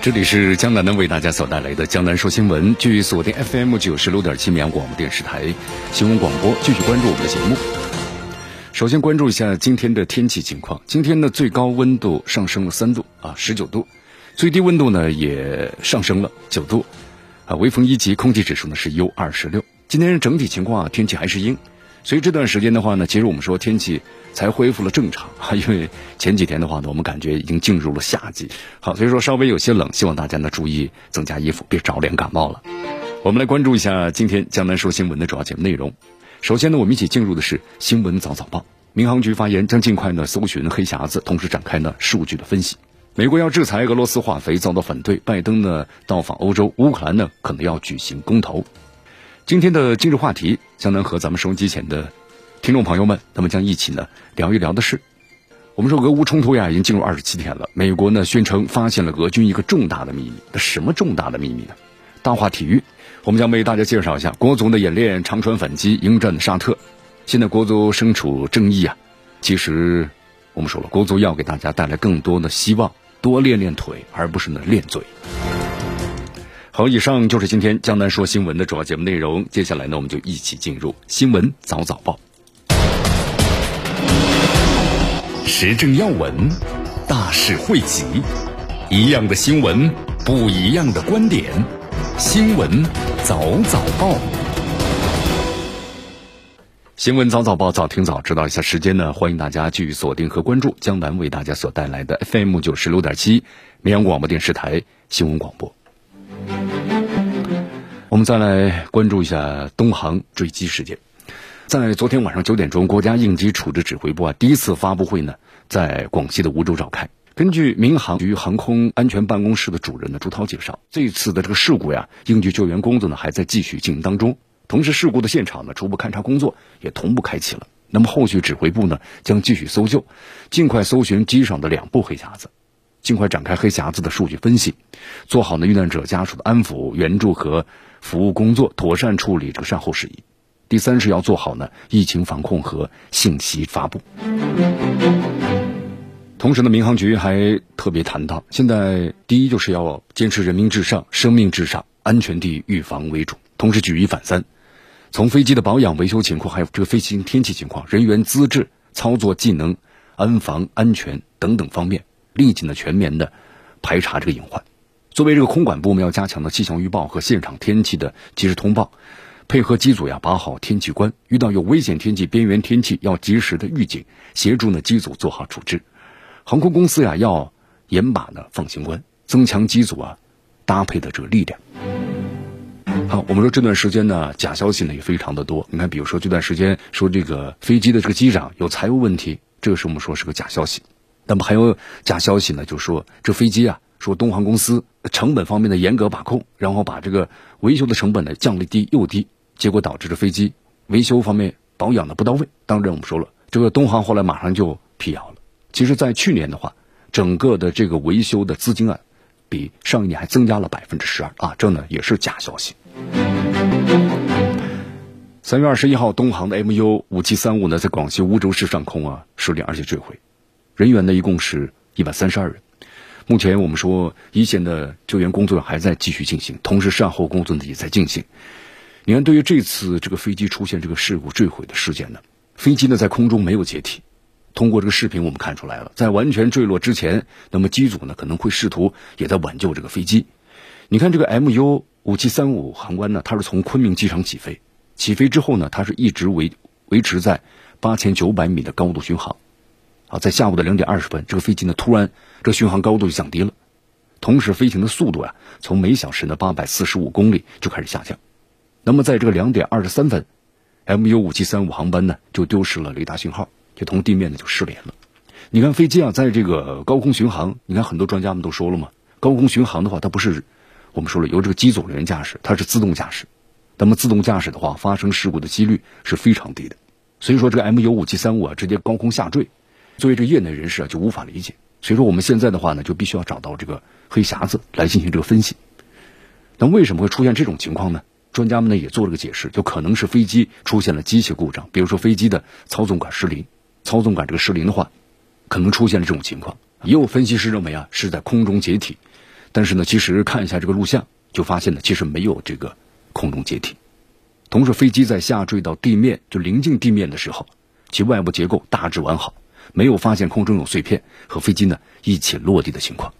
这里是江南呢为大家所带来的江南说新闻，继续锁定 FM 九十六点七绵阳广播电视台新闻广播，继续关注我们的节目。首先关注一下今天的天气情况，今天的最高温度上升了三度啊，十九度，最低温度呢也上升了九度，啊，微风一级，空气指数呢是 U 二十六。今天整体情况啊，天气还是阴。所以这段时间的话呢，其实我们说天气才恢复了正常啊，因为前几天的话呢，我们感觉已经进入了夏季。好，所以说稍微有些冷，希望大家呢注意增加衣服，别着凉感冒了。我们来关注一下今天江南说新闻的主要节目内容。首先呢，我们一起进入的是新闻早早报。民航局发言将尽快呢搜寻黑匣子，同时展开呢数据的分析。美国要制裁俄罗斯化肥遭到反对，拜登呢到访欧洲，乌克兰呢可能要举行公投。今天的今日话题，江南和咱们收音机前的听众朋友们，那么将一起呢聊一聊的是，我们说俄乌冲突呀已经进入二十七天了，美国呢宣称发现了俄军一个重大的秘密，那什么重大的秘密呢？大话体育，我们将为大家介绍一下国足的演练长传反击迎战沙特。现在国足身处争议啊，其实我们说了，国足要给大家带来更多的希望，多练练腿，而不是呢练嘴。好，以上就是今天江南说新闻的主要节目内容。接下来呢，我们就一起进入新闻早早报。时政要闻，大事汇集，一样的新闻，不一样的观点。新闻早早报，新闻早早报，早听早知道一下时间呢？欢迎大家继续锁定和关注江南为大家所带来的 FM 九十六点七绵阳广播电视台新闻广播。我们再来关注一下东航坠机事件。在昨天晚上九点钟，国家应急处置指挥部啊第一次发布会呢，在广西的梧州召开。根据民航局航空安全办公室的主任呢朱涛介绍，这次的这个事故呀，应急救援工作呢还在继续进行当中。同时，事故的现场呢初步勘查工作也同步开启了。那么后续指挥部呢将继续搜救，尽快搜寻机上的两部黑匣子。尽快展开黑匣子的数据分析，做好呢遇难者家属的安抚、援助和服务工作，妥善处理这个善后事宜。第三是要做好呢疫情防控和信息发布。同时呢，民航局还特别谈到，现在第一就是要坚持人民至上、生命至上、安全第一、预防为主，同时举一反三，从飞机的保养维修情况，还有这个飞行天气情况、人员资质、操作技能、安防安全等等方面。立即呢全面的排查这个隐患。作为这个空管部门，要加强的气象预报和现场天气的及时通报，配合机组呀把好天气关，遇到有危险天气、边缘天气要及时的预警，协助呢机组做好处置。航空公司呀要严把呢放行关，增强机组啊搭配的这个力量。好，我们说这段时间呢假消息呢也非常的多。你看，比如说这段时间说这个飞机的这个机长有财务问题，这个是我们说是个假消息。那么还有假消息呢，就说这飞机啊，说东航公司成本方面的严格把控，然后把这个维修的成本呢降了低又低，结果导致这飞机维修方面保养的不到位。当然我们说了，这个东航后来马上就辟谣了。其实，在去年的话，整个的这个维修的资金啊，比上一年还增加了百分之十二啊，这呢也是假消息。三月二十一号，东航的 MU 五七三五呢，在广西梧州市上空啊失联而且坠毁。人员呢一共是一百三十二人，目前我们说一线的救援工作还在继续进行，同时善后工作呢也在进行。你看，对于这次这个飞机出现这个事故坠毁的事件呢，飞机呢在空中没有解体。通过这个视频我们看出来了，在完全坠落之前，那么机组呢可能会试图也在挽救这个飞机。你看这个 MU 五七三五航班呢，它是从昆明机场起飞，起飞之后呢，它是一直维维持在八千九百米的高度巡航。啊，在下午的两点二十分，这个飞机呢突然这巡航高度就降低了，同时飞行的速度呀从每小时的八百四十五公里就开始下降。那么在这个两点二十三分，MU 五七三五航班呢就丢失了雷达信号，就同地面呢就失联了。你看飞机啊，在这个高空巡航，你看很多专家们都说了嘛，高空巡航的话，它不是我们说了，由这个机组人员驾驶，它是自动驾驶。那么自动驾驶的话，发生事故的几率是非常低的。所以说，这个 MU 五七三五啊，直接高空下坠，作为这业内人士啊，就无法理解。所以说，我们现在的话呢，就必须要找到这个黑匣子来进行这个分析。那为什么会出现这种情况呢？专家们呢也做了个解释，就可能是飞机出现了机械故障，比如说飞机的操纵杆失灵，操纵杆这个失灵的话，可能出现了这种情况。也有分析师认为啊，是在空中解体，但是呢，其实看一下这个录像，就发现呢，其实没有这个空中解体。同时，飞机在下坠到地面，就临近地面的时候，其外部结构大致完好，没有发现空中有碎片和飞机呢一起落地的情况。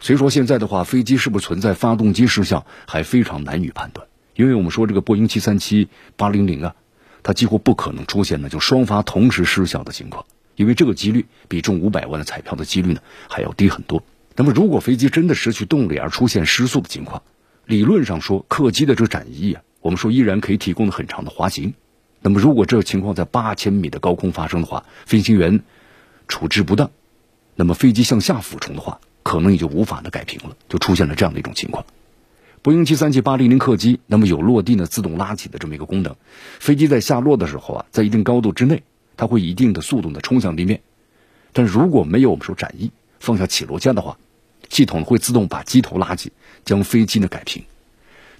所以说，现在的话，飞机是不是存在发动机失效，还非常难以判断。因为我们说这个波音七三七八零零啊，它几乎不可能出现呢就双发同时失效的情况。因为这个几率比中五百万的彩票的几率呢还要低很多。那么，如果飞机真的失去动力而出现失速的情况，理论上说，客机的这个展翼啊，我们说依然可以提供的很长的滑行。那么，如果这个情况在八千米的高空发生的话，飞行员处置不当，那么飞机向下俯冲的话，可能也就无法的改平了，就出现了这样的一种情况。波音七三七八零零客机，那么有落地呢自动拉起的这么一个功能，飞机在下落的时候啊，在一定高度之内。它会一定的速度的冲向地面，但如果没有我们说展翼放下起落架的话，系统会自动把机头拉起，将飞机呢改平。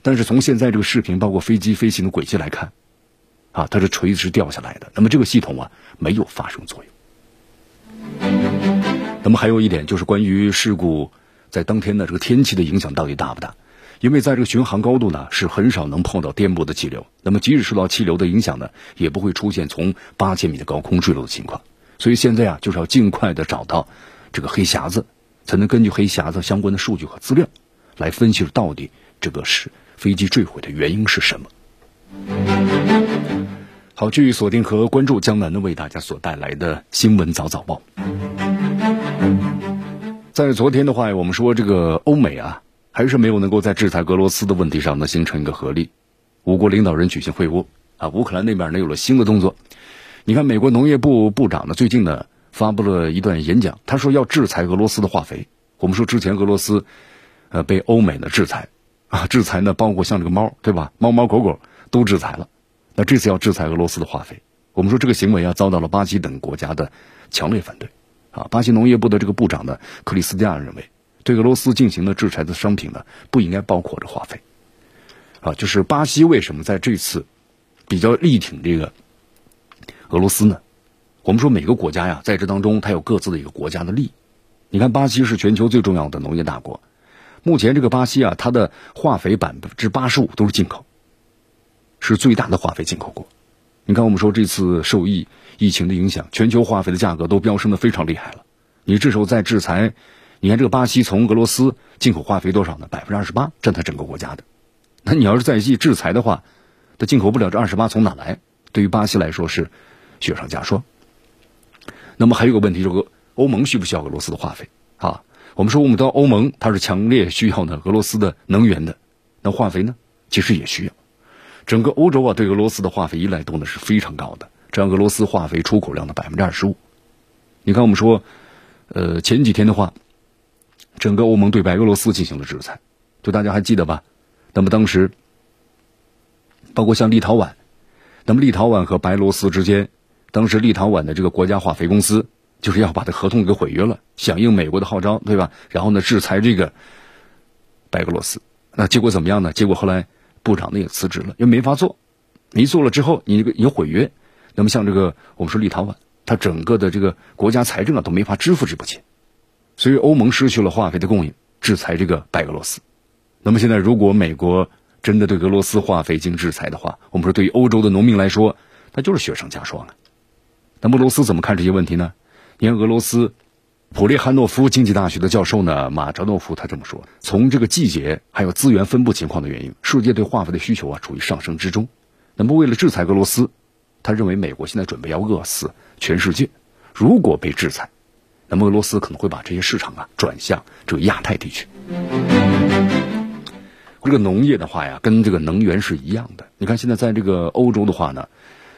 但是从现在这个视频包括飞机飞行的轨迹来看，啊，它是垂直掉下来的，那么这个系统啊没有发生作用。那么还有一点就是关于事故在当天的这个天气的影响到底大不大？因为在这个巡航高度呢，是很少能碰到颠簸的气流。那么，即使受到气流的影响呢，也不会出现从八千米的高空坠落的情况。所以现在啊，就是要尽快的找到这个黑匣子，才能根据黑匣子相关的数据和资料，来分析到底这个是飞机坠毁的原因是什么。好，继续锁定和关注江南的为大家所带来的新闻早早报。在昨天的话，我们说这个欧美啊。还是没有能够在制裁俄罗斯的问题上呢形成一个合力。五国领导人举行会晤啊，乌克兰那边呢有了新的动作。你看，美国农业部部长呢最近呢发布了一段演讲，他说要制裁俄罗斯的化肥。我们说之前俄罗斯呃被欧美的制裁啊，制裁呢包括像这个猫对吧，猫猫狗狗都制裁了。那这次要制裁俄罗斯的化肥，我们说这个行为啊遭到了巴西等国家的强烈反对啊。巴西农业部的这个部长呢克里斯蒂亚认为。对俄罗斯进行的制裁的商品呢，不应该包括着化肥，啊，就是巴西为什么在这次比较力挺这个俄罗斯呢？我们说每个国家呀，在这当中它有各自的一个国家的利益。你看，巴西是全球最重要的农业大国，目前这个巴西啊，它的化肥百分之八十五都是进口，是最大的化肥进口国。你看，我们说这次受疫疫情的影响，全球化肥的价格都飙升的非常厉害了。你这时候在制裁。你看这个巴西从俄罗斯进口化肥多少呢？百分之二十八占它整个国家的。那你要是再一制裁的话，它进口不了这二十八从哪来？对于巴西来说是雪上加霜。那么还有个问题，就是欧盟需不需要俄罗斯的化肥啊？我们说我们到欧盟，它是强烈需要呢俄罗斯的能源的。那化肥呢，其实也需要。整个欧洲啊，对俄罗斯的化肥依赖度呢是非常高的，占俄罗斯化肥出口量的百分之二十五。你看我们说，呃，前几天的话。整个欧盟对白俄罗斯进行了制裁，就大家还记得吧？那么当时，包括像立陶宛，那么立陶宛和白罗斯之间，当时立陶宛的这个国家化肥公司就是要把这合同给毁约了，响应美国的号召，对吧？然后呢，制裁这个白俄罗斯。那结果怎么样呢？结果后来部长呢也辞职了，因为没法做，没做了之后，你这个你毁约，那么像这个我们说立陶宛，它整个的这个国家财政啊都没法支付这笔钱。所以欧盟失去了化肥的供应，制裁这个白俄罗斯。那么现在，如果美国真的对俄罗斯化肥进行制裁的话，我们说对于欧洲的农民来说，那就是雪上加霜了。那俄罗斯怎么看这些问题呢？你看，俄罗斯普列汉诺夫经济大学的教授呢马扎诺夫他这么说：从这个季节还有资源分布情况的原因，世界对化肥的需求啊处于上升之中。那么为了制裁俄罗斯，他认为美国现在准备要饿死全世界。如果被制裁，那么俄罗斯可能会把这些市场啊转向这个亚太地区。这个农业的话呀，跟这个能源是一样的。你看现在在这个欧洲的话呢，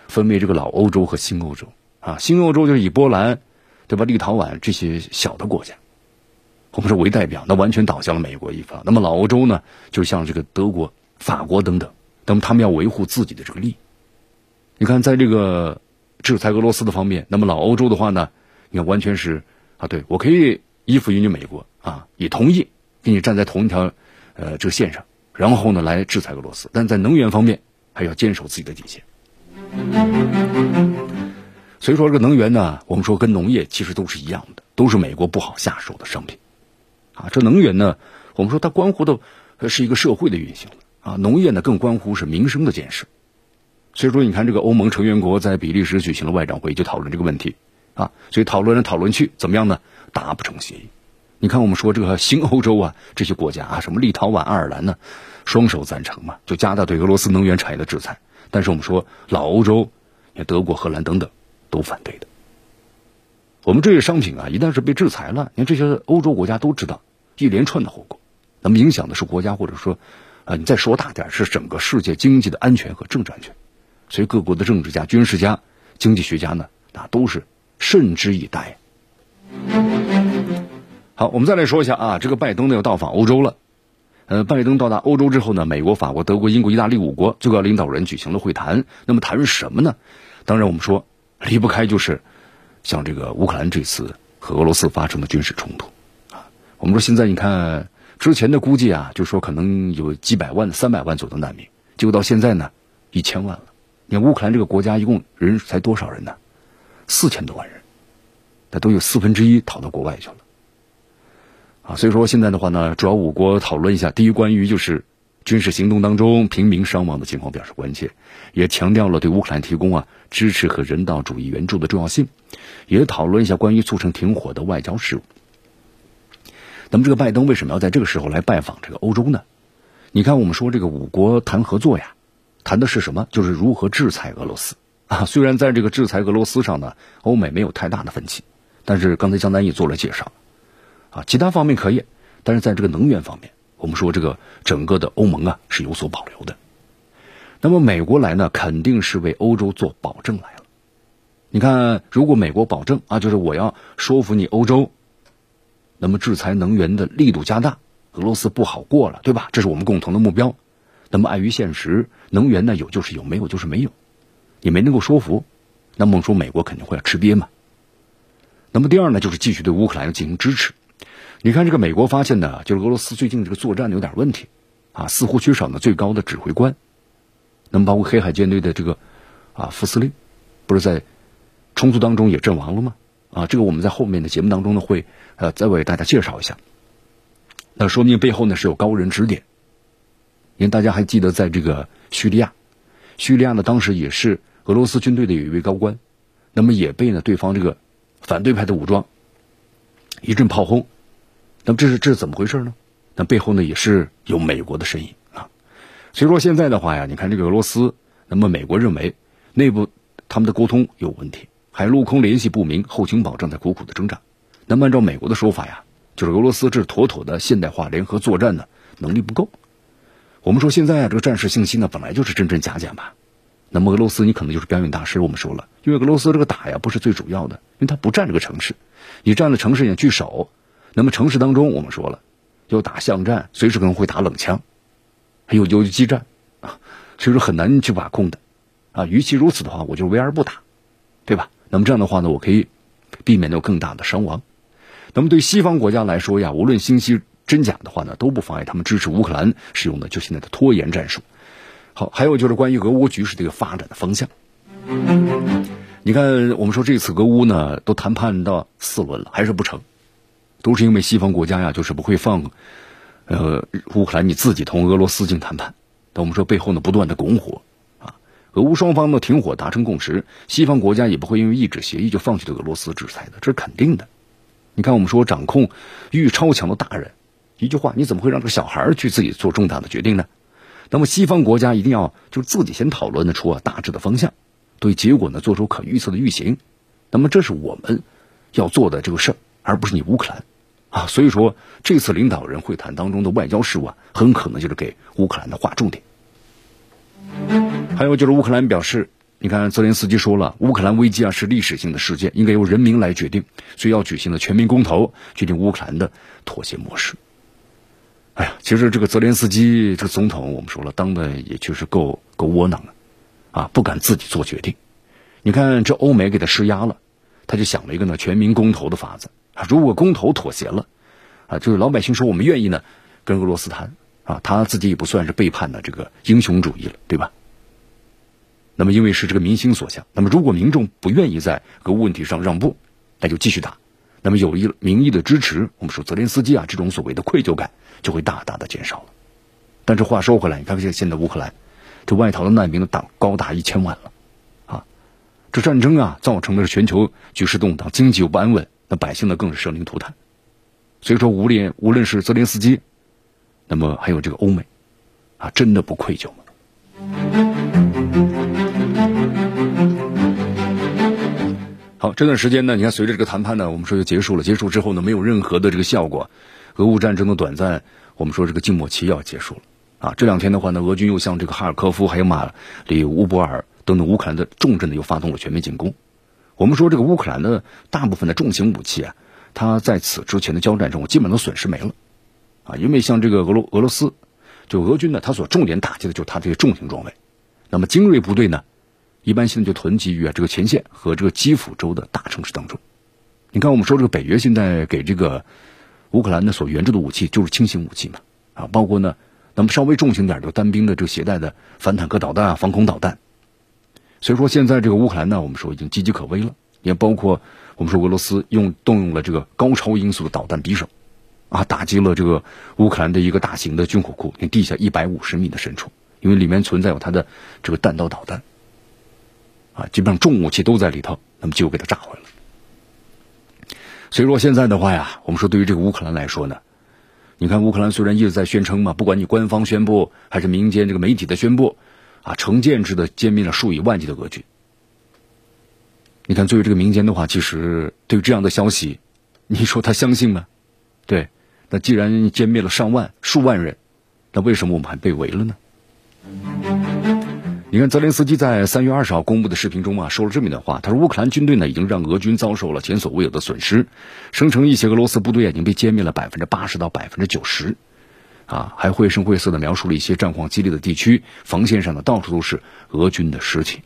分为这个老欧洲和新欧洲啊。新欧洲就是以波兰，对吧？立陶宛这些小的国家，我们说为代表，那完全倒向了美国一方。那么老欧洲呢，就像这个德国、法国等等，那么他们要维护自己的这个利益。你看，在这个制裁俄罗斯的方面，那么老欧洲的话呢，你看完全是啊，对我可以依附于你美国啊，也同意跟你站在同一条呃这个线上，然后呢来制裁俄罗斯，但在能源方面还要坚守自己的底线。所以说，这个能源呢，我们说跟农业其实都是一样的，都是美国不好下手的商品。啊，这能源呢，我们说它关乎的是一个社会的运行啊，农业呢更关乎是民生的建设。所以说，你看这个欧盟成员国在比利时举行了外长会，就讨论这个问题啊。所以讨论来讨论去，怎么样呢？达不成协议。你看我们说这个新欧洲啊，这些国家啊，什么立陶宛、爱尔兰呢，双手赞成嘛，就加大对俄罗斯能源产业的制裁。但是我们说老欧洲，像德国、荷兰等等都反对的。我们这些商品啊，一旦是被制裁了，你看这些欧洲国家都知道。一连串的后果，那么影响的是国家，或者说，啊，你再说大点是整个世界经济的安全和政治安全。所以各国的政治家、军事家、经济学家呢，那都是慎之以待。好，我们再来说一下啊，这个拜登呢要到访欧洲了。呃，拜登到达欧洲之后呢，美国、法国、德国、英国、意大利五国最高领导人举行了会谈。那么谈什么呢？当然我们说离不开就是像这个乌克兰这次和俄罗斯发生的军事冲突啊。我们说现在你看之前的估计啊，就说可能有几百万、三百万左右的难民，结果到现在呢，一千万了。你看乌克兰这个国家一共人才多少人呢？四千多万人，那都有四分之一逃到国外去了。啊，所以说现在的话呢，主要五国讨论一下，第一关于就是军事行动当中平民伤亡的情况表示关切，也强调了对乌克兰提供啊支持和人道主义援助的重要性，也讨论一下关于促成停火的外交事务。那么这个拜登为什么要在这个时候来拜访这个欧洲呢？你看，我们说这个五国谈合作呀，谈的是什么？就是如何制裁俄罗斯啊。虽然在这个制裁俄罗斯上呢，欧美没有太大的分歧，但是刚才江南也做了介绍啊，其他方面可以，但是在这个能源方面，我们说这个整个的欧盟啊是有所保留的。那么美国来呢，肯定是为欧洲做保证来了。你看，如果美国保证啊，就是我要说服你欧洲。那么制裁能源的力度加大，俄罗斯不好过了，对吧？这是我们共同的目标。那么碍于现实，能源呢有就是有，没有就是没有，也没能够说服。那么说美国肯定会要吃瘪嘛。那么第二呢，就是继续对乌克兰要进行支持。你看这个美国发现呢，就是俄罗斯最近这个作战有点问题，啊，似乎缺少呢最高的指挥官。那么包括黑海舰队的这个啊副司令，不是在冲突当中也阵亡了吗？啊，这个我们在后面的节目当中呢会。呃，再为大家介绍一下，那说明背后呢是有高人指点。因为大家还记得，在这个叙利亚，叙利亚呢当时也是俄罗斯军队的有一位高官，那么也被呢对方这个反对派的武装一阵炮轰。那么这是这是怎么回事呢？那背后呢也是有美国的身影啊。所以说现在的话呀，你看这个俄罗斯，那么美国认为内部他们的沟通有问题，海陆空联系不明，后勤保障在苦苦的挣扎。那么按照美国的说法呀，就是俄罗斯这是妥妥的现代化联合作战呢能力不够。我们说现在啊，这个战事信息呢本来就是真真假假嘛。那么俄罗斯你可能就是表演大师。我们说了，因为俄罗斯这个打呀不是最主要的，因为他不占这个城市，你占了城市也据守。那么城市当中我们说了，要打巷战，随时可能会打冷枪，还有游击战啊，所以说很难去把控的啊。与其如此的话，我就围而不打，对吧？那么这样的话呢，我可以避免掉更大的伤亡。那么对西方国家来说呀，无论信息真假的话呢，都不妨碍他们支持乌克兰使用的就现在的拖延战术。好，还有就是关于俄乌局势这个发展的方向。你看，我们说这次俄乌呢都谈判到四轮了，还是不成，都是因为西方国家呀就是不会放，呃，乌克兰你自己同俄罗斯进行谈判。但我们说背后呢不断的拱火啊，俄乌双方呢停火达成共识，西方国家也不会因为一纸协议就放弃对俄罗斯制裁的，这是肯定的。你看，我们说掌控欲超强的大人，一句话，你怎么会让这个小孩去自己做重大的决定呢？那么西方国家一定要就自己先讨论得出啊大致的方向，对结果呢做出可预测的预行。那么这是我们要做的这个事儿，而不是你乌克兰啊。所以说，这次领导人会谈当中的外交事务啊，很可能就是给乌克兰的划重点。还有就是乌克兰表示，你看泽连斯基说了，乌克兰危机啊是历史性的事件，应该由人民来决定，所以要举行的全民公投，决定乌克兰的妥协模式。哎呀，其实这个泽连斯基这个总统，我们说了，当的也确实够够窝囊的，啊，不敢自己做决定。你看这欧美给他施压了，他就想了一个呢全民公投的法子啊。如果公投妥协了，啊，就是老百姓说我们愿意呢跟俄罗斯谈啊，他自己也不算是背叛的这个英雄主义了，对吧？那么因为是这个民心所向，那么如果民众不愿意在俄乌问题上让步，那就继续打。那么有一民意的支持，我们说泽连斯基啊，这种所谓的愧疚感就会大大的减少了。但是话说回来，你看现现在乌克兰这外逃的难民的党高达一千万了，啊，这战争啊造成的是全球局势动荡，经济又不安稳，那百姓呢更是生灵涂炭。所以说，无论无论是泽连斯基，那么还有这个欧美，啊，真的不愧疚吗？好，这段时间呢，你看，随着这个谈判呢，我们说就结束了。结束之后呢，没有任何的这个效果，俄乌战争的短暂，我们说这个静默期要结束了。啊，这两天的话呢，俄军又向这个哈尔科夫还有马里乌波尔等等乌克兰的重镇呢，又发动了全面进攻。我们说这个乌克兰的大部分的重型武器啊，它在此之前的交战中基本都损失没了。啊，因为像这个俄罗俄罗斯，就俄军呢，它所重点打击的就是它这些重型装备。那么精锐部队呢？一般现在就囤积于啊这个前线和这个基辅州的大城市当中。你看，我们说这个北约现在给这个乌克兰的所援助的武器就是轻型武器嘛，啊，包括呢，那么稍微重型点就单兵的这个携带的反坦克导弹啊、防空导弹。所以说现在这个乌克兰呢，我们说已经岌岌可危了。也包括我们说俄罗斯用动用了这个高超音速的导弹匕首，啊，打击了这个乌克兰的一个大型的军火库，地下一百五十米的深处，因为里面存在有它的这个弹道导弹。啊，基本上重武器都在里头，那么就给它炸毁了。所以说现在的话呀，我们说对于这个乌克兰来说呢，你看乌克兰虽然一直在宣称嘛，不管你官方宣布还是民间这个媒体的宣布，啊，成建制的歼灭了数以万计的俄军。你看，作为这个民间的话，其实对于这样的消息，你说他相信吗？对，那既然歼灭了上万、数万人，那为什么我们还被围了呢？你看，泽连斯基在三月二十号公布的视频中啊，说了这么一段话。他说：“乌克兰军队呢，已经让俄军遭受了前所未有的损失，声称一些俄罗斯部队已经被歼灭了百分之八十到百分之九十，啊，还绘声绘色的描述了一些战况激烈的地区，防线上呢到处都是俄军的尸体。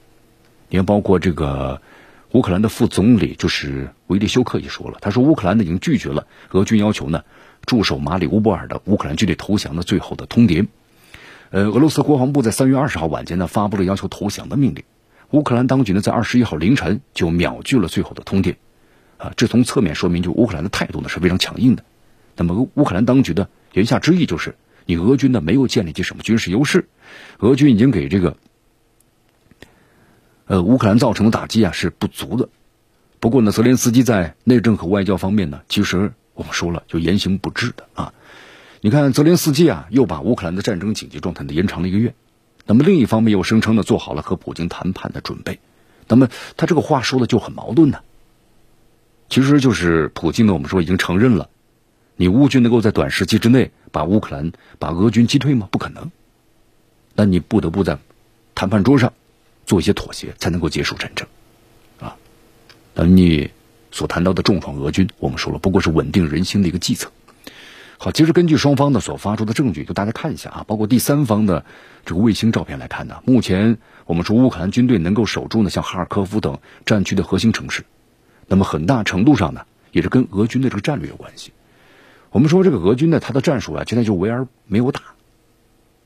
你看，包括这个乌克兰的副总理就是维利修克也说了，他说乌克兰呢已经拒绝了俄军要求呢驻守马里乌波尔的乌克兰军队投降的最后的通牒。”呃，俄罗斯国防部在三月二十号晚间呢，发布了要求投降的命令。乌克兰当局呢，在二十一号凌晨就秒拒了最后的通牒。啊，这从侧面说明，就乌克兰的态度呢是非常强硬的。那么，乌克兰当局的言下之意就是，你俄军呢没有建立起什么军事优势，俄军已经给这个呃乌克兰造成的打击啊是不足的。不过呢，泽连斯基在内政和外交方面呢，其实我们说了，就言行不治的啊。你看，泽连斯基啊，又把乌克兰的战争紧急状态呢延长了一个月。那么另一方面又声称呢，做好了和普京谈判的准备。那么他这个话说的就很矛盾呢。其实就是普京呢，我们说已经承认了，你乌军能够在短时期之内把乌克兰、把俄军击退吗？不可能。那你不得不在谈判桌上做一些妥协，才能够结束战争啊。那你所谈到的重创俄军，我们说了，不过是稳定人心的一个计策。好，其实根据双方的所发出的证据，就大家看一下啊，包括第三方的这个卫星照片来看呢，目前我们说乌克兰军队能够守住呢，像哈尔科夫等战区的核心城市，那么很大程度上呢，也是跟俄军的这个战略有关系。我们说这个俄军呢，他的战术啊，现在就围而没有打，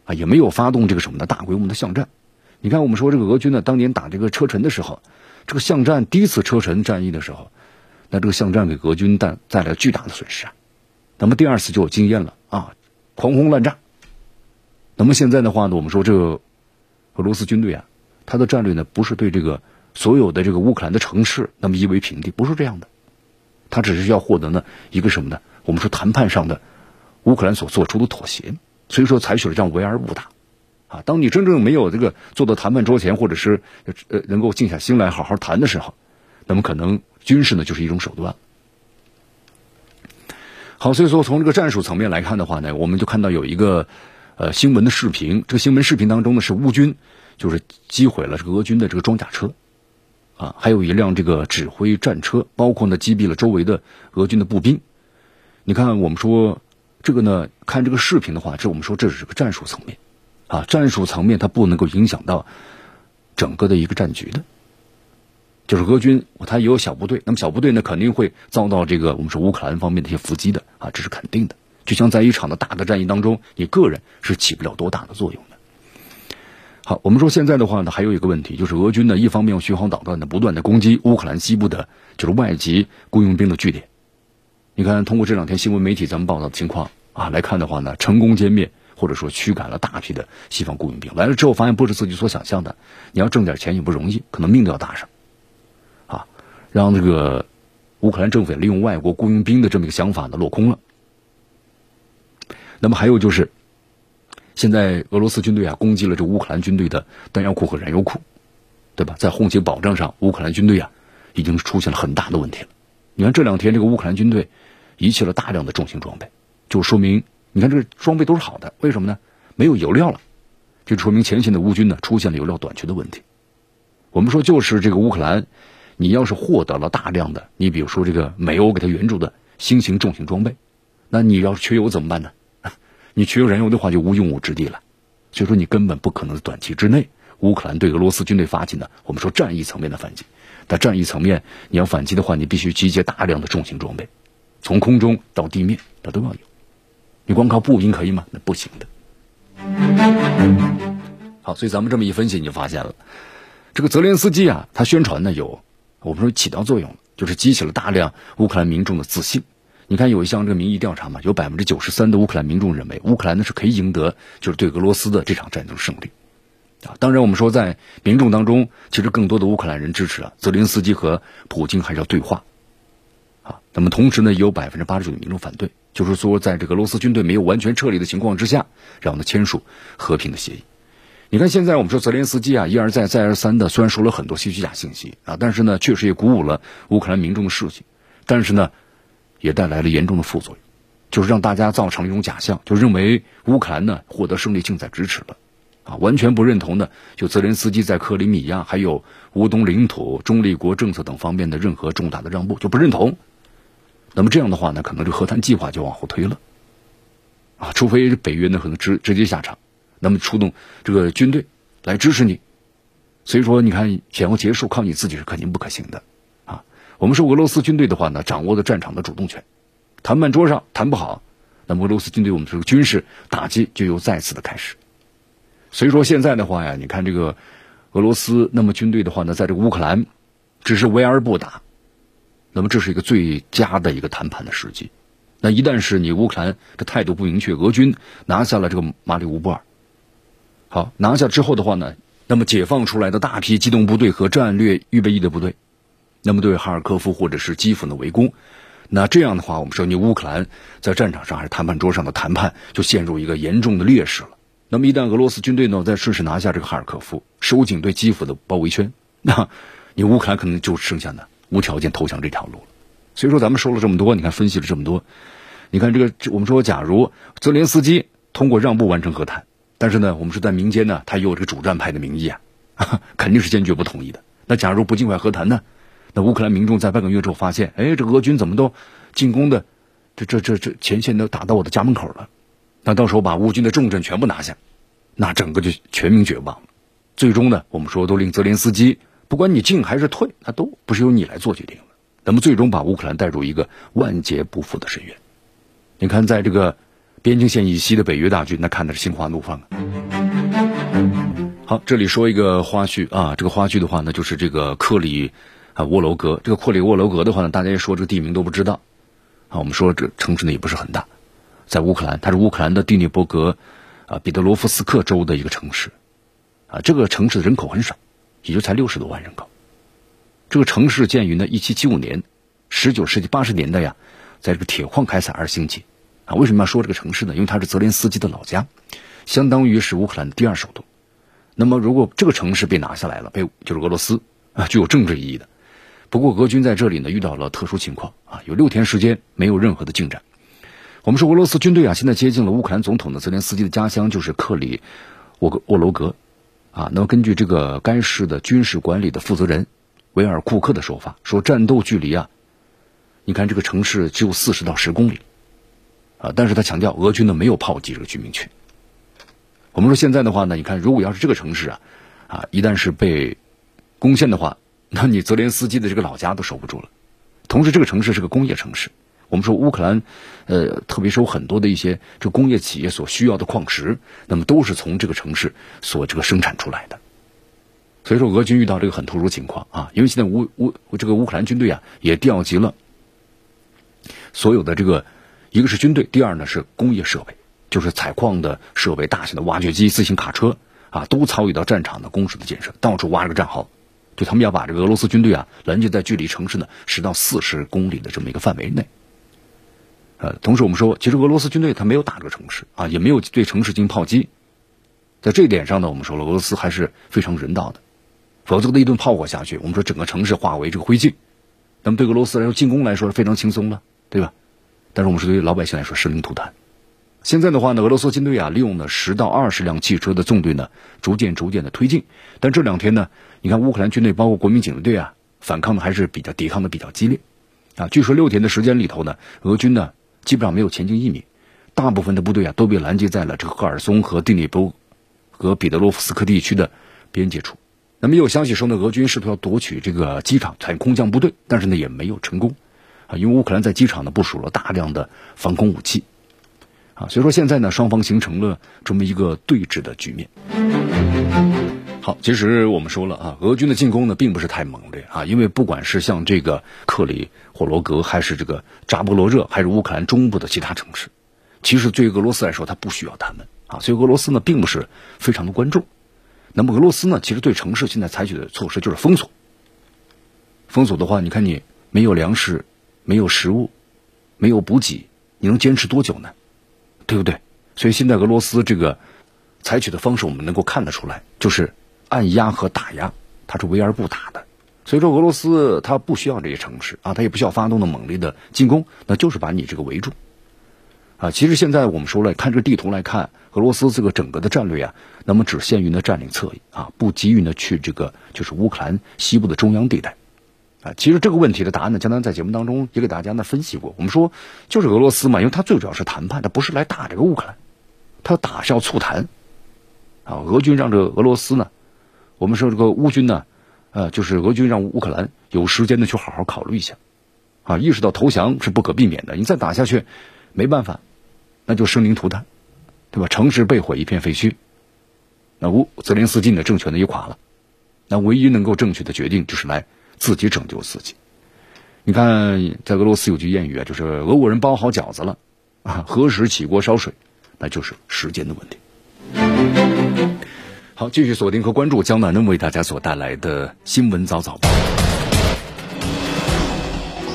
啊，也没有发动这个什么的大规模的巷战。你看，我们说这个俄军呢，当年打这个车臣的时候，这个巷战第一次车臣战役的时候，那这个巷战给俄军带带来了巨大的损失啊。那么第二次就有经验了啊，狂轰滥炸。那么现在的话呢，我们说这个俄罗斯军队啊，他的战略呢不是对这个所有的这个乌克兰的城市那么夷为平地，不是这样的。他只是要获得呢一个什么呢？我们说谈判上的乌克兰所做出的妥协，所以说采取了这样围而不打。啊，当你真正没有这个坐到谈判桌前，或者是呃能够静下心来好好谈的时候，那么可能军事呢就是一种手段。好，所以说从这个战术层面来看的话呢，我们就看到有一个呃新闻的视频。这个新闻视频当中呢，是乌军就是击毁了这个俄军的这个装甲车，啊，还有一辆这个指挥战车，包括呢击毙了周围的俄军的步兵。你看，我们说这个呢，看这个视频的话，这我们说这是个战术层面，啊，战术层面它不能够影响到整个的一个战局的。就是俄军，他也有小部队，那么小部队呢肯定会遭到这个我们说乌克兰方面的一些伏击的啊，这是肯定的。就像在一场的大的战役当中，你个人是起不了多大的作用的。好，我们说现在的话呢，还有一个问题，就是俄军呢一方面用巡航导弹呢不断的攻击乌克兰西部的，就是外籍雇佣兵的据点。你看，通过这两天新闻媒体咱们报道的情况啊来看的话呢，成功歼灭或者说驱赶了大批的西方雇佣兵来了之后，发现不是自己所想象的，你要挣点钱也不容易，可能命都要搭上。让这个乌克兰政府利用外国雇佣兵的这么一个想法呢落空了。那么还有就是，现在俄罗斯军队啊攻击了这乌克兰军队的弹药库和燃油库，对吧？在后勤保障上，乌克兰军队啊已经出现了很大的问题了。你看这两天这个乌克兰军队遗弃了大量的重型装备，就说明你看这个装备都是好的，为什么呢？没有油料了，这说明前线的乌军呢出现了油料短缺的问题。我们说就是这个乌克兰。你要是获得了大量的，你比如说这个美欧给他援助的新型重型装备，那你要是缺油怎么办呢？你缺油燃油的话就无用武之地了。所以说你根本不可能短期之内，乌克兰对俄罗斯军队发起的我们说战役层面的反击。但战役层面，你要反击的话，你必须集结大量的重型装备，从空中到地面，它都要有。你光靠步兵可以吗？那不行的。好，所以咱们这么一分析，你就发现了，这个泽连斯基啊，他宣传呢有。我们说起到作用了，就是激起了大量乌克兰民众的自信。你看有一项这个民意调查嘛，有百分之九十三的乌克兰民众认为乌克兰呢是可以赢得就是对俄罗斯的这场战争胜利啊。当然，我们说在民众当中，其实更多的乌克兰人支持了泽连斯基和普京还是要对话啊。那么同时呢，也有百分之八十九的民众反对，就是说在这个俄罗斯军队没有完全撤离的情况之下，然后呢签署和平的协议。你看，现在我们说泽连斯基啊，一而再、再而三的，虽然说了很多虚假信息啊，但是呢，确实也鼓舞了乌克兰民众的士气，但是呢，也带来了严重的副作用，就是让大家造成了一种假象，就认为乌克兰呢获得胜利近在咫尺了，啊，完全不认同呢，就泽连斯基在克里米亚还有乌东领土、中立国政策等方面的任何重大的让步就不认同，那么这样的话呢，可能这和谈计划就往后推了，啊，除非北约呢可能直直接下场。那么出动这个军队来支持你，所以说你看想要结束靠你自己是肯定不可行的啊。我们说俄罗斯军队的话呢，掌握了战场的主动权，谈判桌上谈不好，那么俄罗斯军队我们这个军事打击就又再次的开始。所以说现在的话呀，你看这个俄罗斯那么军队的话呢，在这个乌克兰只是围而不打，那么这是一个最佳的一个谈判的时机。那一旦是你乌克兰的态度不明确，俄军拿下了这个马里乌波尔。好，拿下之后的话呢，那么解放出来的大批机动部队和战略预备役的部队，那么对哈尔科夫或者是基辅的围攻，那这样的话，我们说你乌克兰在战场上还是谈判桌上的谈判就陷入一个严重的劣势了。那么一旦俄罗斯军队呢再顺势拿下这个哈尔科夫，收紧对基辅的包围圈，那你乌克兰可能就剩下呢无条件投降这条路了。所以说咱们说了这么多，你看分析了这么多，你看这个我们说，假如泽连斯基通过让步完成和谈。但是呢，我们是在民间呢，他有这个主战派的名义啊，肯定是坚决不同意的。那假如不尽快和谈呢？那乌克兰民众在半个月之后发现，哎，这俄军怎么都进攻的，这这这这前线都打到我的家门口了。那到时候把乌军的重镇全部拿下，那整个就全民绝望。最终呢，我们说都令泽连斯基，不管你进还是退，那都不是由你来做决定了。那么最终把乌克兰带入一个万劫不复的深渊。你看，在这个。边境线以西的北约大军，那看的是心花怒放啊！好，这里说一个花絮啊，这个花絮的话呢，就是这个克里啊沃楼格，这个克里沃楼格的话呢，大家一说这个地名都不知道啊。我们说这城市呢也不是很大，在乌克兰，它是乌克兰的第聂伯格啊彼得罗夫斯克州的一个城市啊。这个城市的人口很少，也就才六十多万人口。这个城市建于呢一七七五年，十九世纪八十年代呀，在这个铁矿开采而兴起。啊，为什么要说这个城市呢？因为它是泽连斯基的老家，相当于是乌克兰的第二首都。那么，如果这个城市被拿下来了，被就是俄罗斯啊，具有政治意义的。不过，俄军在这里呢遇到了特殊情况啊，有六天时间没有任何的进展。我们说俄罗斯军队啊，现在接近了乌克兰总统的泽连斯基的家乡，就是克里沃格沃罗格啊，那么根据这个该市的军事管理的负责人维尔库克的说法，说战斗距离啊，你看这个城市只有四十到十公里，啊，但是他强调俄军呢没有炮击这个居民区。我们说现在的话呢，你看如果要是这个城市啊，啊，一旦是被攻陷的话，那你泽连斯基的这个老家都守不住了。同时，这个城市是个工业城市。我们说乌克兰，呃，特别是有很多的一些这工业企业所需要的矿石，那么都是从这个城市所这个生产出来的。所以说，俄军遇到这个很突出情况啊，因为现在乌乌这个乌克兰军队啊，也调集了所有的这个，一个是军队，第二呢是工业设备，就是采矿的设备、大型的挖掘机、自行卡车啊，都参与到战场的工事的建设，到处挖这个战壕。就他们要把这个俄罗斯军队啊拦截在距离城市呢十到四十公里的这么一个范围内。呃，同时我们说，其实俄罗斯军队他没有打这个城市啊，也没有对城市进行炮击。在这一点上呢，我们说了，俄罗斯还是非常人道的。否则的一顿炮火下去，我们说整个城市化为这个灰烬，那么对俄罗斯来说进攻来说是非常轻松的，对吧？但是我们是对于老百姓来说生灵涂炭。现在的话呢，俄罗斯军队啊，利用了十到二十辆汽车的纵队呢，逐渐逐渐的推进。但这两天呢，你看乌克兰军队包括国民警卫队啊，反抗的还是比较抵抗的比较激烈，啊，据说六天的时间里头呢，俄军呢基本上没有前进一米，大部分的部队啊都被拦截在了这个赫尔松和第聂波和彼得罗夫斯克地区的边界处。那么有消息说呢，俄军试图要夺取这个机场，采用空降部队，但是呢也没有成功，啊，因为乌克兰在机场呢部署了大量的防空武器。啊，所以说现在呢，双方形成了这么一个对峙的局面。好，其实我们说了啊，俄军的进攻呢并不是太猛烈啊，因为不管是像这个克里霍罗格，还是这个扎波罗热，还是乌克兰中部的其他城市，其实对于俄罗斯来说，它不需要他们啊，所以俄罗斯呢并不是非常的关注。那么俄罗斯呢，其实对城市现在采取的措施就是封锁。封锁的话，你看你没有粮食，没有食物，没有补给，你能坚持多久呢？对不对？所以现在俄罗斯这个采取的方式，我们能够看得出来，就是按压和打压，它是围而不打的。所以说，俄罗斯它不需要这些城市啊，它也不需要发动的猛烈的进攻，那就是把你这个围住啊。其实现在我们说了，看这个地图来看，俄罗斯这个整个的战略啊，那么只限于呢占领侧翼啊，不急于呢去这个就是乌克兰西部的中央地带。啊，其实这个问题的答案呢，江南在节目当中也给大家呢分析过。我们说，就是俄罗斯嘛，因为它最主要是谈判，它不是来打这个乌克兰，它打是要促谈。啊，俄军让这个俄罗斯呢，我们说这个乌军呢，呃，就是俄军让乌克兰有时间的去好好考虑一下，啊，意识到投降是不可避免的，你再打下去，没办法，那就生灵涂炭，对吧？城市被毁一片废墟，那乌泽连斯基的政权呢也垮了，那唯一能够正确的决定就是来。自己拯救自己。你看，在俄罗斯有句谚语啊，就是俄国人包好饺子了啊，何时起锅烧水，那就是时间的问题。好，继续锁定和关注江南呢为大家所带来的新闻早早报，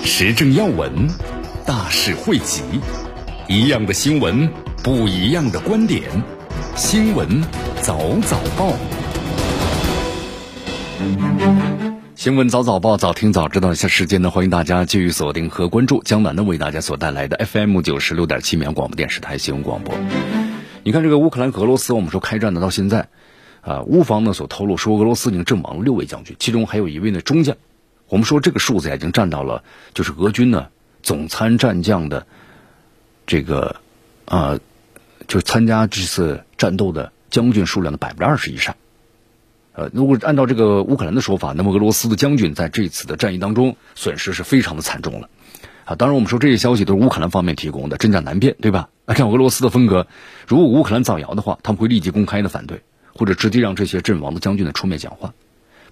时政要闻，大事汇集，一样的新闻，不一样的观点，新闻早早报。新闻早早报，早听早知道。一下时间呢，欢迎大家继续锁定和关注江南呢为大家所带来的 FM 九十六点七绵广播电视台新闻广播。你看这个乌克兰俄罗斯，我们说开战呢到现在，啊，乌方呢所透露说俄罗斯已经阵亡了六位将军，其中还有一位呢中将。我们说这个数字已经占到了就是俄军呢总参战将的这个啊，就参加这次战斗的将军数量的百分之二十以上。呃，如果按照这个乌克兰的说法，那么俄罗斯的将军在这次的战役当中损失是非常的惨重了，啊，当然我们说这些消息都是乌克兰方面提供的，真假难辨，对吧？按照俄罗斯的风格，如果乌克兰造谣的话，他们会立即公开的反对，或者直接让这些阵亡的将军呢出面讲话。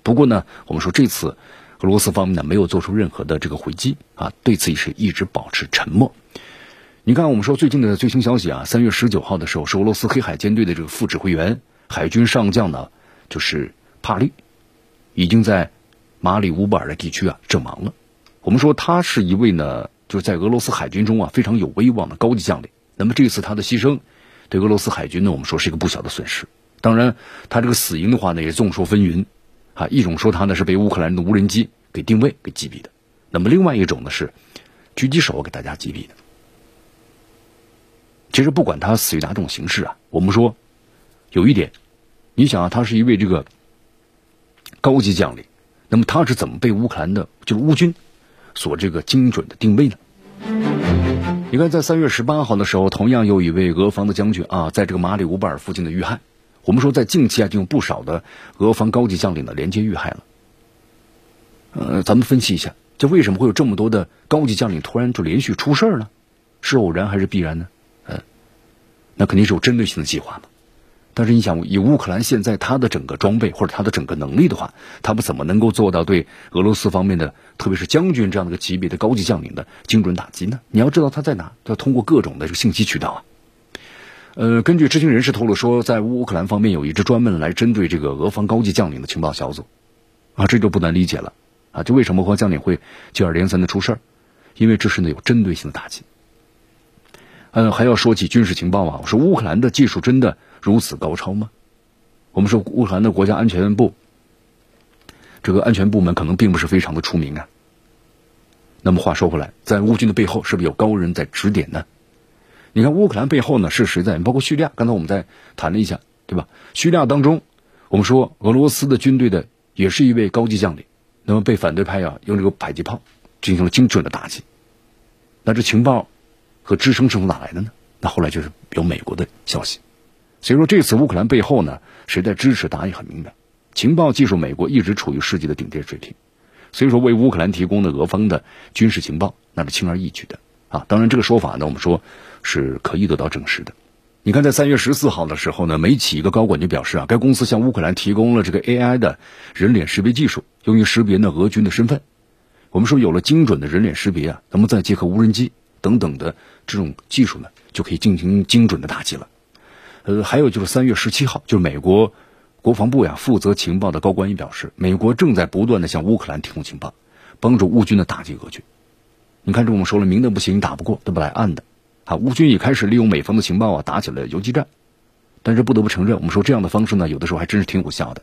不过呢，我们说这次俄罗斯方面呢没有做出任何的这个回击，啊，对此也是一直保持沉默。你看，我们说最近的最新消息啊，三月十九号的时候，是俄罗斯黑海舰队的这个副指挥员、海军上将呢，就是。帕利已经在马里乌波尔的地区啊阵亡了。我们说他是一位呢，就是在俄罗斯海军中啊非常有威望的高级将领。那么这次他的牺牲，对俄罗斯海军呢，我们说是一个不小的损失。当然，他这个死因的话呢，也众说纷纭啊。一种说他呢是被乌克兰的无人机给定位给击毙的，那么另外一种呢是狙击手给大家击毙的。其实不管他死于哪种形式啊，我们说有一点。你想啊，他是一位这个高级将领，那么他是怎么被乌克兰的就是乌军所这个精准的定位呢？你看，在三月十八号的时候，同样有一位俄方的将军啊，在这个马里乌波尔附近的遇害。我们说，在近期啊，就有不少的俄方高级将领呢连接遇害了。呃，咱们分析一下，这为什么会有这么多的高级将领突然就连续出事儿呢？是偶然还是必然呢？呃，那肯定是有针对性的计划嘛。但是你想，以乌克兰现在他的整个装备或者他的整个能力的话，他们怎么能够做到对俄罗斯方面的，特别是将军这样的个级别的高级将领的精准打击呢？你要知道他在哪，要通过各种的这个信息渠道啊。呃，根据知情人士透露说，在乌克兰方面有一支专门来针对这个俄方高级将领的情报小组，啊，这就不难理解了啊，就为什么俄方将领会接二连三的出事儿，因为这是呢有针对性的打击。嗯，还要说起军事情报啊，我说乌克兰的技术真的。如此高超吗？我们说乌克兰的国家安全部，这个安全部门可能并不是非常的出名啊。那么话说回来，在乌军的背后是不是有高人在指点呢？你看乌克兰背后呢是谁在？包括叙利亚，刚才我们在谈了一下，对吧？叙利亚当中，我们说俄罗斯的军队的也是一位高级将领，那么被反对派啊用这个迫击炮进行了精准的打击。那这情报和支撑是从哪来的呢？那后来就是有美国的消息。所以说，这次乌克兰背后呢，谁在支持？答案也很明白，情报技术，美国一直处于世界的顶尖水平。所以说，为乌克兰提供的俄方的军事情报，那是轻而易举的啊。当然，这个说法呢，我们说是可以得到证实的。你看，在三月十四号的时候呢，美企一个高管就表示啊，该公司向乌克兰提供了这个 AI 的人脸识别技术，用于识别呢俄军的身份。我们说，有了精准的人脸识别啊，那么再结合无人机等等的这种技术呢，就可以进行精准的打击了。呃，还有就是三月十七号，就是美国国防部呀负责情报的高官也表示，美国正在不断的向乌克兰提供情报，帮助乌军的打击俄军。你看，这我们说了，明的不行，打不过，对不来暗的。啊，乌军也开始利用美方的情报啊，打起了游击战。但是不得不承认，我们说这样的方式呢，有的时候还真是挺有效的。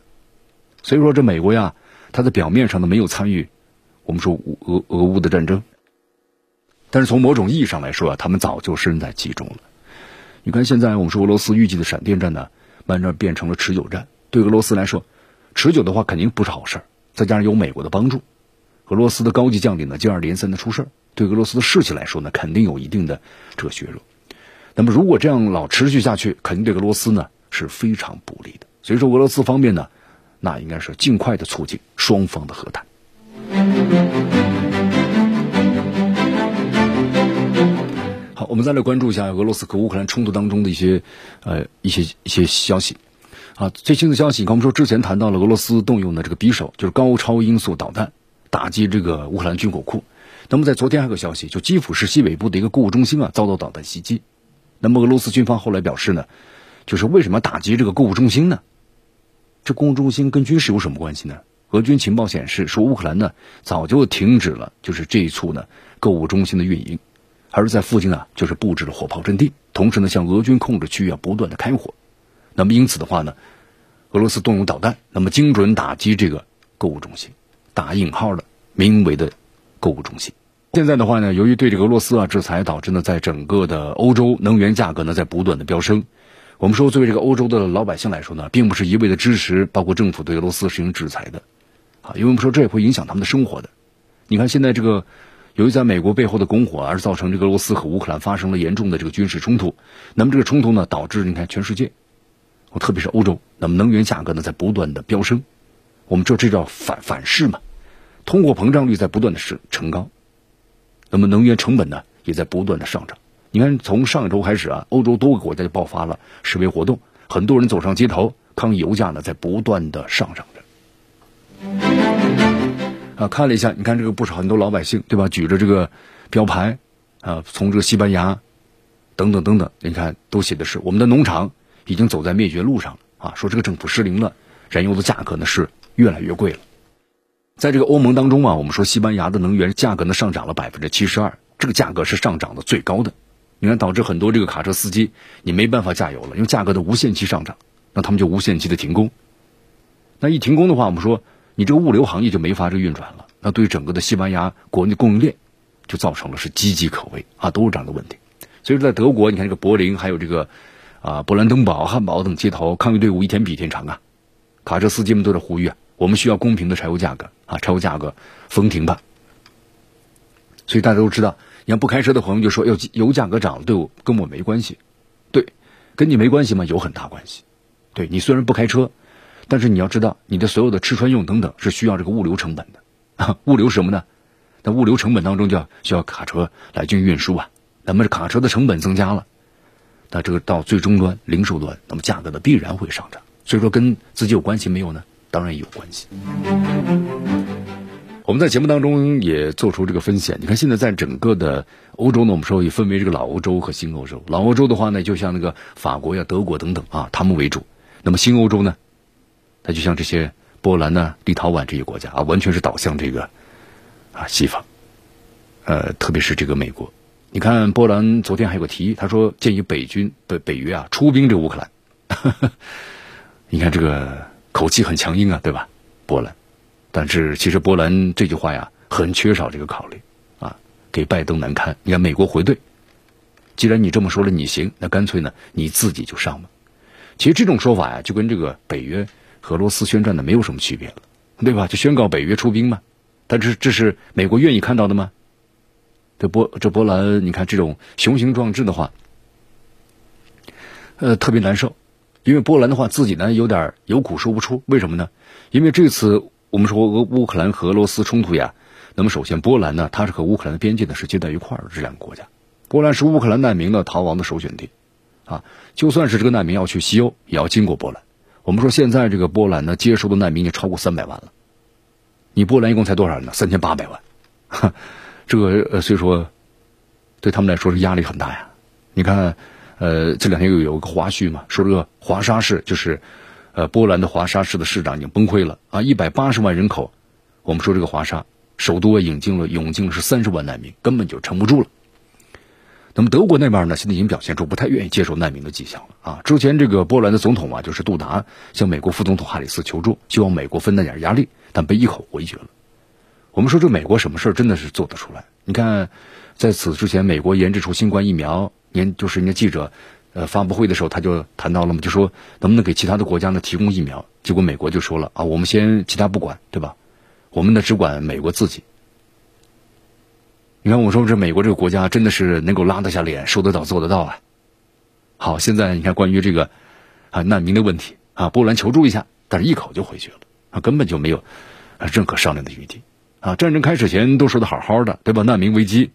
所以说，这美国呀，他在表面上呢没有参与我们说俄俄乌的战争，但是从某种意义上来说啊，他们早就身在其中了。你看，现在我们说俄罗斯预计的闪电战呢，慢慢变成了持久战。对俄罗斯来说，持久的话肯定不是好事儿。再加上有美国的帮助，俄罗斯的高级将领呢接二连三的出事儿，对俄罗斯的士气来说呢，肯定有一定的这个削弱。那么如果这样老持续下去，肯定对俄罗斯呢是非常不利的。所以说，俄罗斯方面呢，那应该是尽快的促进双方的和谈。我们再来关注一下俄罗斯和乌克兰冲突当中的一些，呃，一些一些消息。啊，最新的消息，你看，我们说之前谈到了俄罗斯动用的这个匕首，就是高超音速导弹，打击这个乌克兰军火库。那么在昨天还有个消息，就基辅市西北部的一个购物中心啊，遭到导弹袭击。那么俄罗斯军方后来表示呢，就是为什么打击这个购物中心呢？这购物中心跟军事有什么关系呢？俄军情报显示说，乌克兰呢早就停止了，就是这一处呢购物中心的运营。而在附近啊，就是布置了火炮阵地，同时呢，向俄军控制区域啊不断的开火。那么因此的话呢，俄罗斯动用导弹，那么精准打击这个购物中心，打引号的名为的购物中心。现在的话呢，由于对这个俄罗斯啊制裁，导致呢在整个的欧洲能源价格呢在不断的飙升。我们说，作为这个欧洲的老百姓来说呢，并不是一味的支持，包括政府对俄罗斯实行制裁的，啊，因为我们说这也会影响他们的生活的。你看现在这个。由于在美国背后的拱火，而造成这个俄罗斯和乌克兰发生了严重的这个军事冲突。那么这个冲突呢，导致你看全世界，特别是欧洲，那么能源价格呢在不断的飙升。我们知道这叫反反噬嘛，通货膨胀率在不断的升升高，那么能源成本呢也在不断的上涨。你看从上周开始啊，欧洲多个国家就爆发了示威活动，很多人走上街头抗议油价呢在不断的上涨。啊，看了一下，你看这个不少很多老百姓，对吧？举着这个标牌，啊，从这个西班牙等等等等，你看都写的是我们的农场已经走在灭绝路上了啊！说这个政府失灵了，燃油的价格呢是越来越贵了。在这个欧盟当中啊，我们说西班牙的能源价格呢上涨了百分之七十二，这个价格是上涨的最高的。你看，导致很多这个卡车司机你没办法加油了，因为价格的无限期上涨，那他们就无限期的停工。那一停工的话，我们说。你这个物流行业就没法这运转了，那对整个的西班牙国内供应链就造成了是岌岌可危啊，都是这样的问题。所以说，在德国，你看这个柏林，还有这个啊，勃兰登堡、汉堡等街头，抗议队伍一天比一天长啊。卡车司机们都在呼吁啊，我们需要公平的柴油价格啊，柴油价格封停吧。所以大家都知道，你看不开车的朋友就说，要油价格涨了，对我跟我没关系，对，跟你没关系吗？有很大关系。对你虽然不开车，但是你要知道，你的所有的吃穿用等等是需要这个物流成本的 啊，物流什么呢？那物流成本当中就要需要卡车来进行运输啊，那么这卡车的成本增加了，那这个到最终端零售端，那么价格呢必然会上涨。所以说跟自己有关系没有呢？当然有关系。我们在节目当中也做出这个分析。你看，现在在整个的欧洲呢，我们说也分为这个老欧洲和新欧洲。老欧洲的话呢，就像那个法国呀、德国等等啊，他们为主。那么新欧洲呢，它就像这些波兰呢、立陶宛这些国家啊，完全是导向这个啊西方。呃，特别是这个美国。你看，波兰昨天还有个提议，他说建议北军北北约啊出兵这乌克兰。你看这个口气很强硬啊，对吧？波兰。但是其实波兰这句话呀，很缺少这个考虑，啊，给拜登难堪。你看美国回怼，既然你这么说了，你行，那干脆呢你自己就上吧。其实这种说法呀，就跟这个北约俄罗斯宣战的没有什么区别了，对吧？就宣告北约出兵嘛。但是这是美国愿意看到的吗？这波这波兰，你看这种雄心壮志的话，呃，特别难受，因为波兰的话自己呢有点有苦说不出。为什么呢？因为这次。我们说俄乌克兰和俄罗斯冲突呀，那么首先波兰呢，它是和乌克兰的边界呢是接在一块儿的这两个国家，波兰是乌克兰难民的逃亡的首选地，啊，就算是这个难民要去西欧，也要经过波兰。我们说现在这个波兰呢，接收的难民已经超过三百万了，你波兰一共才多少人呢？三千八百万，这个呃，所以说对他们来说是压力很大呀。你看，呃，这两天又有个花絮嘛，说这个华沙市就是。呃，波兰的华沙市的市长已经崩溃了啊！一百八十万人口，我们说这个华沙首都啊引进了涌进是三十万难民，根本就撑不住了。那么德国那边呢，现在已经表现出不太愿意接受难民的迹象了啊！之前这个波兰的总统啊，就是杜达向美国副总统哈里斯求助，希望美国分担点压力，但被一口回绝了。我们说这美国什么事儿真的是做得出来？你看，在此之前，美国研制出新冠疫苗，您就是人家记者。呃，发布会的时候他就谈到了嘛，就说能不能给其他的国家呢提供疫苗？结果美国就说了啊，我们先其他不管，对吧？我们呢只管美国自己。你看，我说这美国这个国家真的是能够拉得下脸，说得到做得到啊。好，现在你看关于这个啊难民的问题啊，波兰求助一下，但是一口就回绝了啊，根本就没有任何商量的余地啊。战争开始前都说的好好的，对吧？难民危机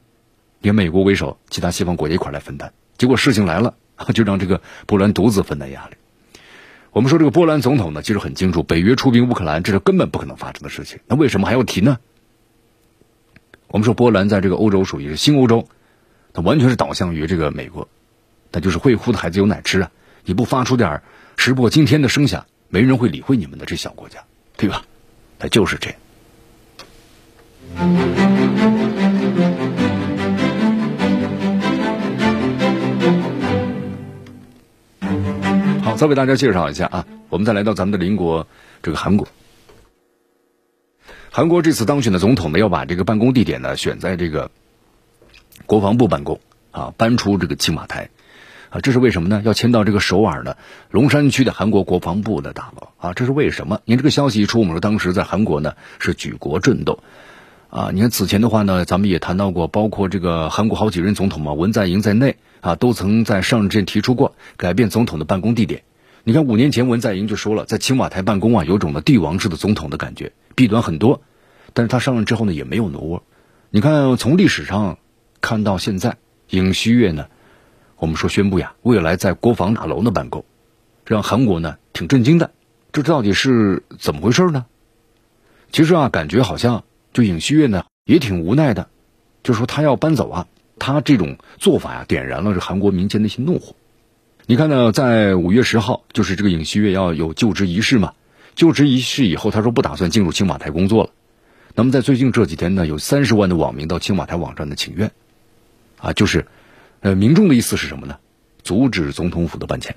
以美国为首，其他西方国家一块来分担，结果事情来了。就让这个波兰独自分担压力。我们说这个波兰总统呢，其实很清楚，北约出兵乌克兰这是根本不可能发生的事情。那为什么还要提呢？我们说波兰在这个欧洲属于是新欧洲，它完全是导向于这个美国，那就是会哭的孩子有奶吃啊！你不发出点石破惊天的声响，没人会理会你们的这小国家，对吧？它就是这样。好再为大家介绍一下啊，我们再来到咱们的邻国这个韩国。韩国这次当选的总统呢，要把这个办公地点呢选在这个国防部办公啊，搬出这个青瓦台啊，这是为什么呢？要迁到这个首尔的龙山区的韩国国防部的大楼啊，这是为什么？您这个消息一出，我们说当时在韩国呢是举国震动啊。你看此前的话呢，咱们也谈到过，包括这个韩国好几任总统嘛，文在寅在内啊，都曾在上任提出过改变总统的办公地点。你看，五年前文在寅就说了，在青瓦台办公啊，有种的帝王式的总统的感觉，弊端很多。但是他上任之后呢，也没有挪窝。你看，从历史上看到现在，尹锡悦呢，我们说宣布呀，未来在国防大楼呢办公，让韩国呢挺震惊的。这到底是怎么回事呢？其实啊，感觉好像就尹锡悦呢也挺无奈的，就说他要搬走啊，他这种做法呀，点燃了这韩国民间的一些怒火。你看呢，在五月十号，就是这个尹锡悦要有就职仪式嘛。就职仪式以后，他说不打算进入青瓦台工作了。那么在最近这几天呢，有三十万的网民到青瓦台网站的请愿，啊，就是，呃，民众的意思是什么呢？阻止总统府的搬迁。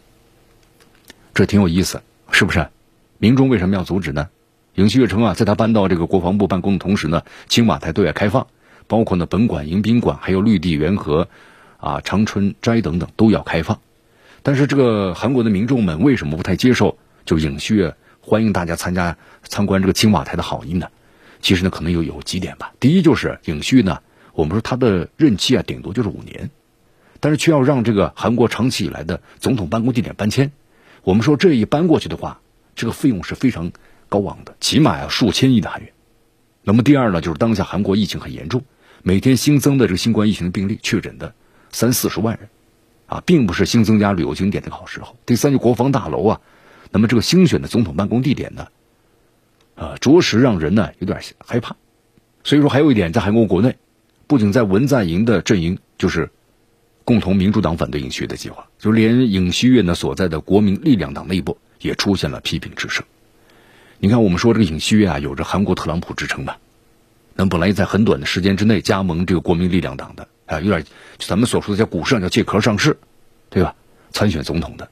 这挺有意思，是不是？民众为什么要阻止呢？尹锡悦称啊，在他搬到这个国防部办公的同时呢，青瓦台对外开放，包括呢本馆、迎宾馆，还有绿地园和啊长春斋等等都要开放。但是这个韩国的民众们为什么不太接受就尹锡悦欢迎大家参加参观这个青瓦台的好意呢？其实呢，可能有有几点吧。第一就是尹锡悦呢，我们说他的任期啊，顶多就是五年，但是却要让这个韩国长期以来的总统办公地点搬迁。我们说这一搬过去的话，这个费用是非常高昂的，起码要数千亿的韩元。那么第二呢，就是当下韩国疫情很严重，每天新增的这个新冠疫情的病例确诊的三四十万人，啊，并不是新增加旅游景点的好时候。第三，就国防大楼啊，那么这个新选的总统办公地点呢？啊，着实让人呢有点害怕。所以说，还有一点，在韩国国内，不仅在文在寅的阵营，就是共同民主党反对尹锡悦的计划，就连尹锡悦呢所在的国民力量党内部也出现了批评之声。你看，我们说这个尹锡悦啊，有着韩国特朗普之称吧？那本来在很短的时间之内加盟这个国民力量党的啊，有点咱们所说的叫股市上叫借壳上市，对吧？参选总统的，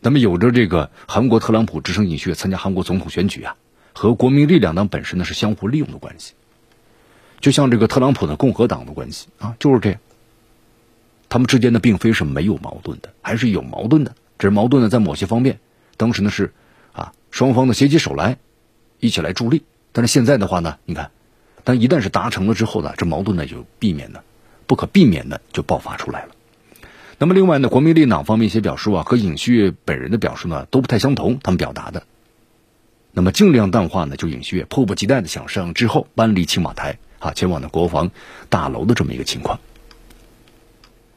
那么有着这个韩国特朗普之称，尹锡悦参加韩国总统选举啊。和国民力量党本身呢是相互利用的关系，就像这个特朗普的共和党的关系啊，就是这样。他们之间呢并非是没有矛盾的，还是有矛盾的。只是矛盾呢在某些方面，当时呢是啊双方的携起手来，一起来助力。但是现在的话呢，你看，但一旦是达成了之后呢，这矛盾呢就避免的不可避免的就爆发出来了。那么另外呢，国民力量方面一些表述啊，和尹锡悦本人的表述呢都不太相同，他们表达的。那么尽量淡化呢，就尹锡悦迫不及待的想上之后搬离青瓦台啊，前往的国防大楼的这么一个情况。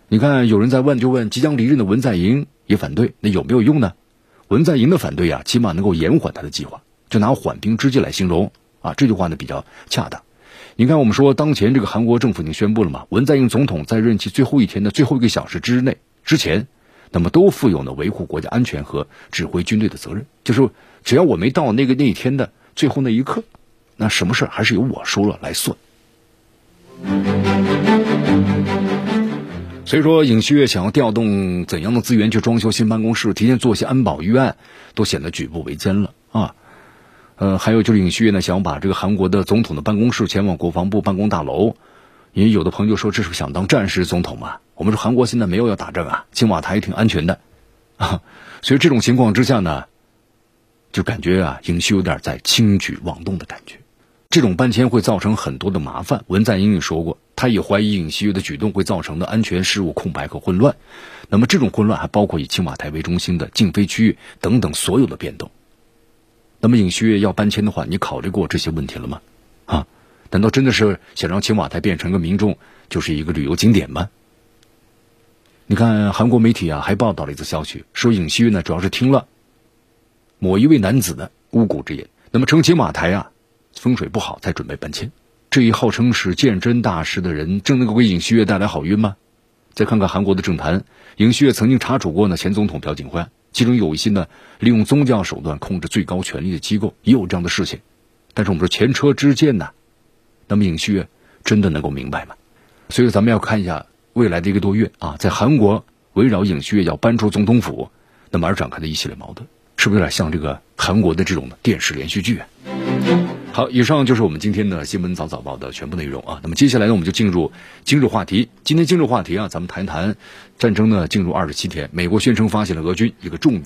你看，有人在问，就问即将离任的文在寅也反对，那有没有用呢？文在寅的反对啊，起码能够延缓他的计划，就拿缓兵之计来形容啊，这句话呢比较恰当。你看，我们说当前这个韩国政府已经宣布了嘛，文在寅总统在任期最后一天的最后一个小时之内之前，那么都负有呢维护国家安全和指挥军队的责任，就是。只要我没到那个那一天的最后那一刻，那什么事还是由我说了来算。所以说，尹锡悦想要调动怎样的资源去装修新办公室，提前做一些安保预案，都显得举步维艰了啊。呃，还有就是尹锡悦呢，想把这个韩国的总统的办公室前往国防部办公大楼，因为有的朋友说这是想当战时总统嘛。我们说韩国现在没有要打仗啊，青瓦台也挺安全的啊。所以这种情况之下呢。就感觉啊，尹锡有点在轻举妄动的感觉，这种搬迁会造成很多的麻烦。文在寅也说过，他也怀疑尹锡悦的举动会造成的安全事务空白和混乱。那么这种混乱还包括以青瓦台为中心的禁飞区域等等所有的变动。那么尹锡悦要搬迁的话，你考虑过这些问题了吗？啊，难道真的是想让青瓦台变成个民众就是一个旅游景点吗？你看韩国媒体啊，还报道了一则消息，说尹锡悦呢主要是听了。某一位男子的巫蛊之言，那么称青瓦台啊风水不好，才准备搬迁。这一号称是鉴真大师的人，真能够给尹锡悦带来好运吗？再看看韩国的政坛，尹锡悦曾经查处过呢前总统朴槿惠，其中有一些呢利用宗教手段控制最高权力的机构，也有这样的事情。但是我们说前车之鉴呢，那么尹锡悦真的能够明白吗？所以咱们要看一下未来的一个多月啊，在韩国围绕尹锡悦要搬出总统府，那么而展开的一系列矛盾。是不是有点像这个韩国的这种电视连续剧啊？好，以上就是我们今天的新闻早早报的全部内容啊。那么接下来呢，我们就进入今日话题。今天今日话题啊，咱们谈一谈战争呢进入二十七天，美国宣称发现了俄军一个重。